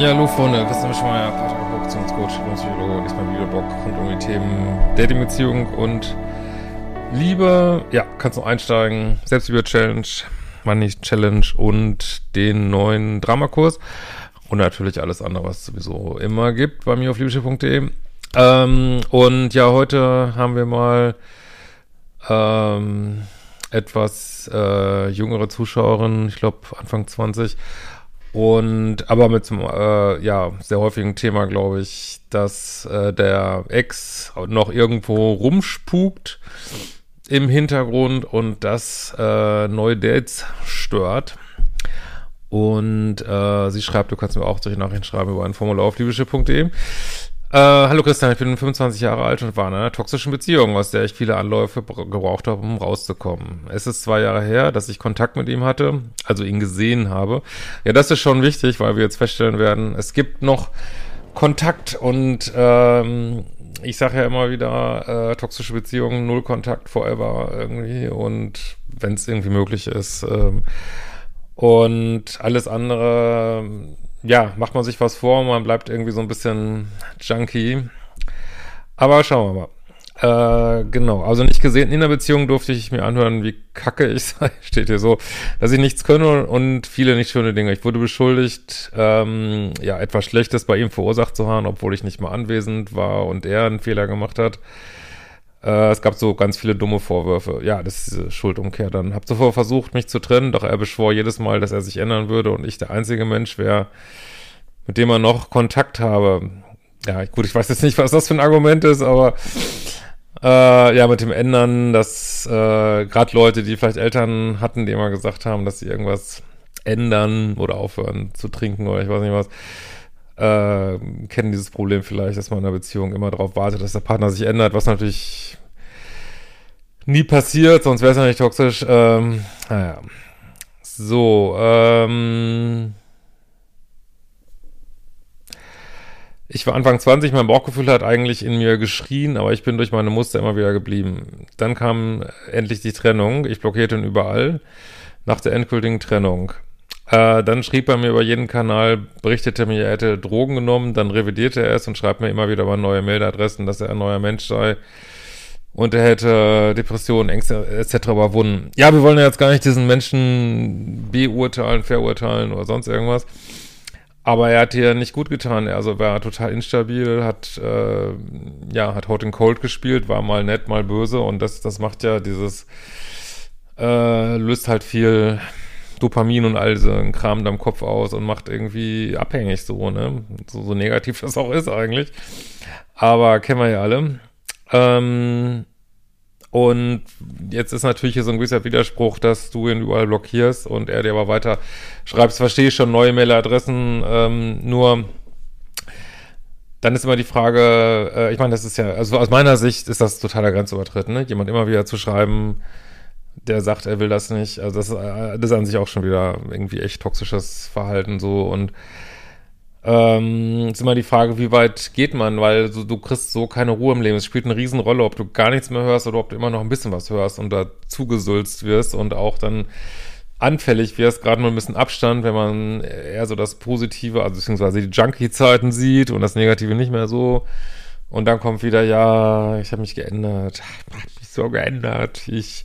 Ja, hallo Freunde, Christian Schmeier, Beziehungscoach, Psychologe, diesmal Videoblog rund um die Themen Dating-Beziehung und Liebe. Ja, kannst du einsteigen, Selbstliebe-Challenge, Money-Challenge und den neuen Dramakurs. Und natürlich alles andere, was es sowieso immer gibt bei mir auf liebeschiff.de. Ähm, und ja, heute haben wir mal ähm, etwas äh, jüngere Zuschauerin, ich glaube Anfang 20, und aber mit zum äh, ja sehr häufigen Thema, glaube ich, dass äh, der Ex noch irgendwo rumspukt im Hintergrund und das äh, neue Dates stört. Und äh, sie schreibt, du kannst mir auch solche Nachrichten schreiben über ein Formular auf liebische.de. Äh, hallo Christian, ich bin 25 Jahre alt und war in einer toxischen Beziehung, aus der ich viele Anläufe gebraucht habe, um rauszukommen. Es ist zwei Jahre her, dass ich Kontakt mit ihm hatte, also ihn gesehen habe. Ja, das ist schon wichtig, weil wir jetzt feststellen werden, es gibt noch Kontakt und ähm, ich sage ja immer wieder, äh, toxische Beziehungen, null Kontakt forever irgendwie und wenn es irgendwie möglich ist. Ähm, und alles andere ja, macht man sich was vor, man bleibt irgendwie so ein bisschen junky. Aber schauen wir mal. Äh, genau, also nicht gesehen in der Beziehung durfte ich mir anhören, wie kacke ich sei, steht hier so, dass ich nichts könne und viele nicht schöne Dinge. Ich wurde beschuldigt, ähm, ja, etwas Schlechtes bei ihm verursacht zu haben, obwohl ich nicht mal anwesend war und er einen Fehler gemacht hat. Äh, es gab so ganz viele dumme Vorwürfe. Ja, das ist diese Schuldumkehr. Dann habe zuvor versucht, mich zu trennen, doch er beschwor jedes Mal, dass er sich ändern würde und ich der einzige Mensch wäre, mit dem er noch Kontakt habe. Ja, gut, ich weiß jetzt nicht, was das für ein Argument ist, aber äh, ja, mit dem Ändern, dass äh, gerade Leute, die vielleicht Eltern hatten, die immer gesagt haben, dass sie irgendwas ändern oder aufhören zu trinken oder ich weiß nicht was, äh, kennen dieses Problem vielleicht, dass man in einer Beziehung immer darauf wartet, dass der Partner sich ändert, was natürlich nie passiert, sonst wäre es ja nicht toxisch. Ähm, naja. So, ähm. Ich war Anfang 20, mein Bauchgefühl hat eigentlich in mir geschrien, aber ich bin durch meine Muster immer wieder geblieben. Dann kam endlich die Trennung. Ich blockierte ihn überall nach der endgültigen Trennung. Äh, dann schrieb er mir über jeden Kanal, berichtete mir, er hätte Drogen genommen, dann revidierte er es und schreibt mir immer wieder über neue Mailadressen, dass er ein neuer Mensch sei. Und er hätte Depressionen, Ängste etc. überwunden. Ja, wir wollen ja jetzt gar nicht diesen Menschen beurteilen, verurteilen oder sonst irgendwas. Aber er hat hier nicht gut getan. Also war total instabil, hat äh, ja hat Hot and Cold gespielt, war mal nett, mal böse und das das macht ja dieses äh, löst halt viel Dopamin und all so ein Kram da im Kopf aus und macht irgendwie abhängig so, ne? So, so negativ das auch ist eigentlich. Aber kennen wir ja alle. Ähm, und jetzt ist natürlich hier so ein gewisser Widerspruch, dass du ihn überall blockierst und er dir aber weiter schreibst, verstehe ich schon, neue Mailadressen, ähm, nur dann ist immer die Frage, äh, ich meine, das ist ja, also aus meiner Sicht ist das totaler Grenzübertritt, ne? Jemand immer wieder zu schreiben, der sagt, er will das nicht. Also das, äh, das ist an sich auch schon wieder irgendwie echt toxisches Verhalten so und ähm, ist immer die Frage, wie weit geht man, weil so, du kriegst so keine Ruhe im Leben. Es spielt eine Riesenrolle, ob du gar nichts mehr hörst oder ob du immer noch ein bisschen was hörst und da zugesülzt wirst und auch dann anfällig wirst, gerade nur ein bisschen Abstand, wenn man eher so das Positive, also beziehungsweise die Junkie-Zeiten sieht und das Negative nicht mehr so. Und dann kommt wieder, ja, ich habe mich geändert, ich habe mich so geändert, ich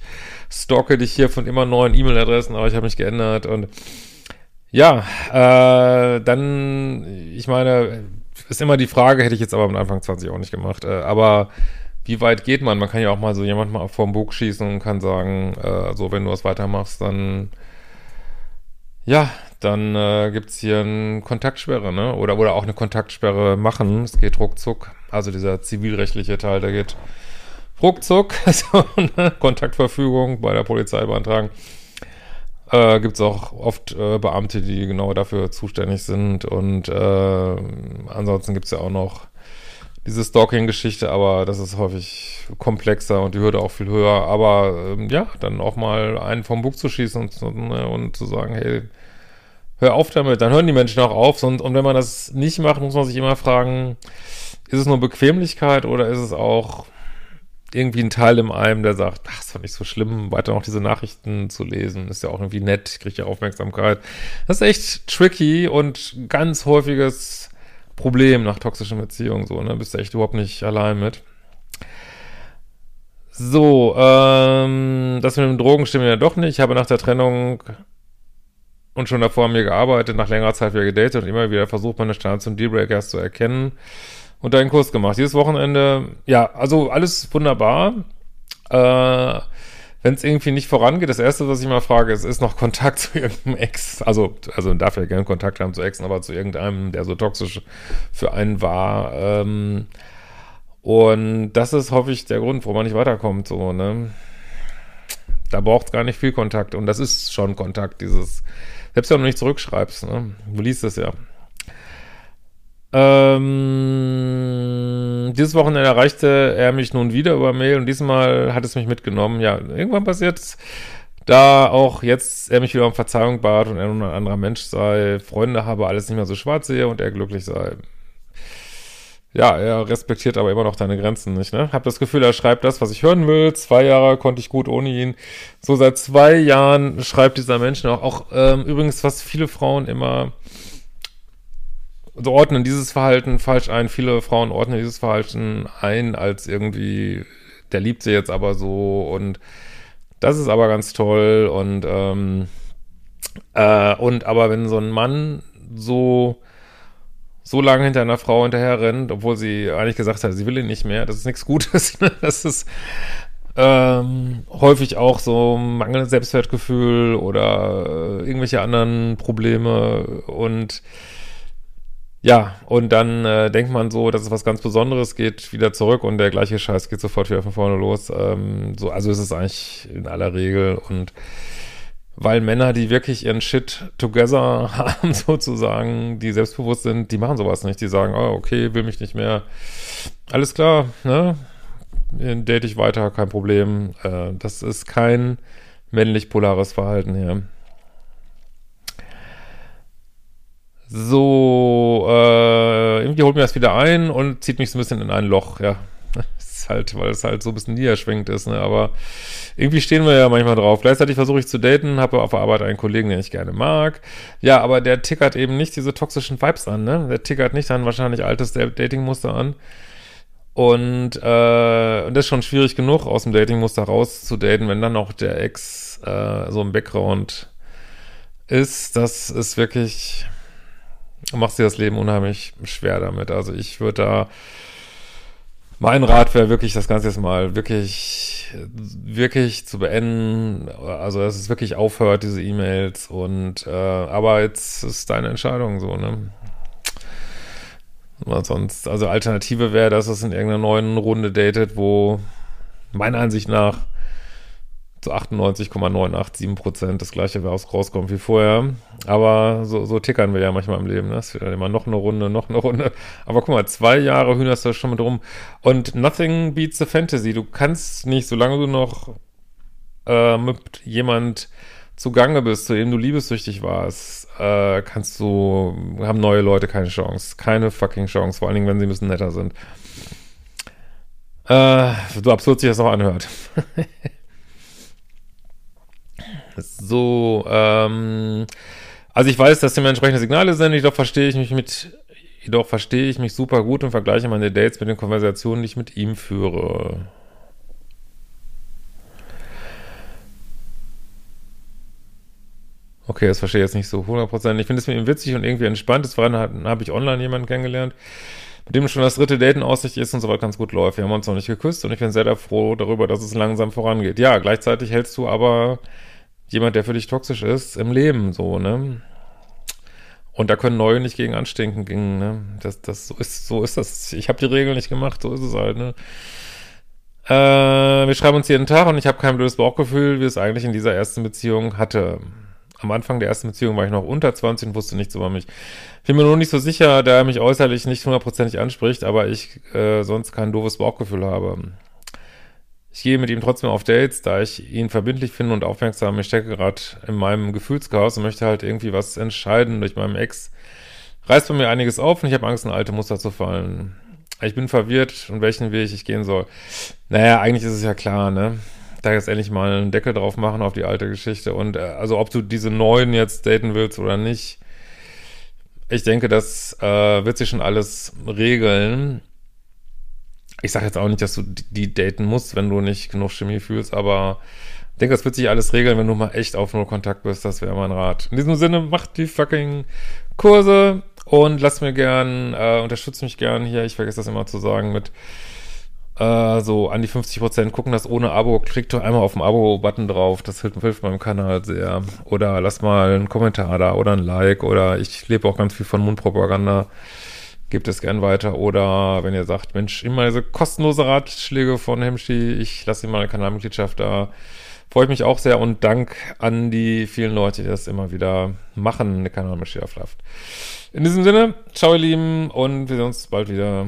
stalke dich hier von immer neuen E-Mail-Adressen, aber ich habe mich geändert und ja, äh, dann, ich meine, ist immer die Frage, hätte ich jetzt aber mit Anfang 20 auch nicht gemacht, äh, aber wie weit geht man? Man kann ja auch mal so jemand mal vorm Bug schießen und kann sagen, äh, so, wenn du was weitermachst, dann ja, dann äh, gibt es hier eine Kontaktsperre, ne? Oder, oder auch eine Kontaktsperre machen. Es geht ruckzuck. Also dieser zivilrechtliche Teil, der geht ruckzuck. so, ne? Kontaktverfügung bei der Polizei beantragen. Äh, gibt es auch oft äh, Beamte, die genau dafür zuständig sind. Und äh, ansonsten gibt es ja auch noch diese Stalking-Geschichte, aber das ist häufig komplexer und die Hürde auch viel höher. Aber ähm, ja, dann auch mal einen vom Bug zu schießen und, ne, und zu sagen, hey, hör auf damit, dann hören die Menschen auch auf. Und, und wenn man das nicht macht, muss man sich immer fragen, ist es nur Bequemlichkeit oder ist es auch irgendwie ein Teil in einem, der sagt, ach, ist doch nicht so schlimm, weiter noch diese Nachrichten zu lesen, ist ja auch irgendwie nett, ich kriege ja Aufmerksamkeit. Das ist echt tricky und ganz häufiges Problem nach toxischen Beziehungen, so, ne, bist du echt überhaupt nicht allein mit. So, ähm, das mit dem Drogen stimmt ja doch nicht. Ich habe nach der Trennung und schon davor an mir gearbeitet, nach längerer Zeit wieder gedatet und immer wieder versucht, meine Standards und Dealbreakers zu erkennen und einen Kurs gemacht. Dieses Wochenende, ja, also alles wunderbar. Äh, wenn es irgendwie nicht vorangeht, das erste, was ich mal frage, ist, ist noch Kontakt zu irgendeinem Ex? Also, also darf ja gerne Kontakt haben zu Exen, aber zu irgendeinem, der so toxisch für einen war. Ähm, und das ist, hoffe ich, der Grund, warum man nicht weiterkommt, so, ne? Da braucht es gar nicht viel Kontakt. Und das ist schon Kontakt, dieses selbst wenn du nicht zurückschreibst, ne? Du liest es ja. Ähm, dieses Wochenende erreichte er mich nun wieder über Mail und diesmal hat es mich mitgenommen. Ja, irgendwann passiert es, da auch jetzt er mich wieder um Verzeihung bat und er nun ein anderer Mensch sei, Freunde habe, alles nicht mehr so schwarz sehe und er glücklich sei ja, er respektiert aber immer noch deine Grenzen nicht, ne? Hab das Gefühl, er schreibt das, was ich hören will. Zwei Jahre konnte ich gut ohne ihn. So seit zwei Jahren schreibt dieser Mensch noch. Auch ähm, übrigens, was viele Frauen immer so ordnen dieses Verhalten falsch ein. Viele Frauen ordnen dieses Verhalten ein als irgendwie, der liebt sie jetzt aber so und das ist aber ganz toll und ähm, äh, und aber wenn so ein Mann so so lange hinter einer Frau hinterher rennt, obwohl sie eigentlich gesagt hat, sie will ihn nicht mehr. Das ist nichts Gutes. Ne? Das ist ähm, häufig auch so mangelndes Selbstwertgefühl oder äh, irgendwelche anderen Probleme und ja, und dann äh, denkt man so, dass es was ganz Besonderes geht, wieder zurück und der gleiche Scheiß geht sofort wieder von vorne los. Ähm, so, also ist es eigentlich in aller Regel und weil Männer, die wirklich ihren Shit together haben, sozusagen, die selbstbewusst sind, die machen sowas nicht. Die sagen, oh, okay, will mich nicht mehr. Alles klar, ne? Date ich weiter, kein Problem. Äh, das ist kein männlich-polares Verhalten hier. So, äh, irgendwie holt mir das wieder ein und zieht mich so ein bisschen in ein Loch, ja halt, weil es halt so ein bisschen niederschwingend ist, ne? Aber irgendwie stehen wir ja manchmal drauf. Gleichzeitig versuche ich zu daten, habe auf der Arbeit einen Kollegen, den ich gerne mag. Ja, aber der tickert eben nicht diese toxischen Vibes an, ne? Der tickert nicht dann wahrscheinlich altes Datingmuster an. Und, äh, und das ist schon schwierig genug, aus dem Datingmuster rauszudaten, wenn dann auch der Ex äh, so im Background ist. Das ist wirklich, macht dir das Leben unheimlich schwer damit. Also ich würde da mein Rat wäre wirklich, das Ganze jetzt mal wirklich, wirklich zu beenden. Also, dass es wirklich aufhört, diese E-Mails. Und, äh, aber jetzt ist deine Entscheidung so, ne? sonst, also Alternative wäre, dass es in irgendeiner neuen Runde datet, wo meiner Ansicht nach zu 98,987 Prozent das gleiche rauskommt wie vorher. Aber so, so tickern wir ja manchmal im Leben. Ne? Es wird dann immer noch eine Runde, noch eine Runde. Aber guck mal, zwei Jahre hühnerst du schon mit rum. Und nothing beats the fantasy. Du kannst nicht, solange du noch äh, mit jemand zugange bist, zu dem du liebessüchtig warst, äh, kannst du, haben neue Leute keine Chance. Keine fucking Chance. Vor allen Dingen, wenn sie ein bisschen netter sind. Äh, so absurd sich das auch anhört. So, ähm, also ich weiß, dass dem entsprechende Signale sind, jedoch verstehe ich mich mit, jedoch verstehe ich mich super gut und vergleiche meine Dates mit den Konversationen, die ich mit ihm führe. Okay, das verstehe ich jetzt nicht so 100%. Ich finde es mit ihm witzig und irgendwie entspannt. Des Weiteren habe ich online jemanden kennengelernt, mit dem schon das dritte Date in Aussicht ist und soweit ganz gut läuft. Wir haben uns noch nicht geküsst und ich bin sehr froh darüber, dass es langsam vorangeht. Ja, gleichzeitig hältst du aber jemand, der für dich toxisch ist, im Leben so, ne? Und da können neue nicht gegen anstinken. Gegen, ne? das, das, so, ist, so ist das. Ich habe die Regeln nicht gemacht, so ist es halt. Ne? Äh, wir schreiben uns jeden Tag und ich habe kein blödes Bauchgefühl, wie es eigentlich in dieser ersten Beziehung hatte. Am Anfang der ersten Beziehung war ich noch unter 20 und wusste nichts über mich. Ich bin mir nur nicht so sicher, da er mich äußerlich nicht hundertprozentig anspricht, aber ich äh, sonst kein doofes Bauchgefühl habe. Ich gehe mit ihm trotzdem auf Dates, da ich ihn verbindlich finde und aufmerksam. Ich stecke gerade in meinem Gefühlschaos und möchte halt irgendwie was entscheiden durch meinem Ex. Reißt bei mir einiges auf und ich habe Angst, in alte Muster zu fallen. Ich bin verwirrt und welchen Weg ich gehen soll. Naja, eigentlich ist es ja klar, ne? Da jetzt endlich mal einen Deckel drauf machen auf die alte Geschichte. Und äh, also ob du diese neuen jetzt daten willst oder nicht, ich denke, das äh, wird sich schon alles regeln ich sage jetzt auch nicht, dass du die daten musst, wenn du nicht genug Chemie fühlst, aber ich denke, das wird sich alles regeln, wenn du mal echt auf Null Kontakt bist. Das wäre mein Rat. In diesem Sinne, macht die fucking Kurse und lasst mir gern, äh, unterstützt mich gern hier. Ich vergesse das immer zu sagen mit äh, so an die 50 Prozent gucken das ohne Abo. Klickt doch einmal auf den Abo-Button drauf. Das hilft, hilft meinem Kanal sehr. Oder lass mal einen Kommentar da oder ein Like oder ich lebe auch ganz viel von Mundpropaganda gebt es gern weiter. Oder wenn ihr sagt, Mensch, immer diese kostenlose Ratschläge von Hemschi, ich lasse ihm mal eine Kanalmitgliedschaft da. Freue ich mich auch sehr und Dank an die vielen Leute, die das immer wieder machen, eine Kanalmitgliedschaft. In diesem Sinne, ciao ihr Lieben und wir sehen uns bald wieder.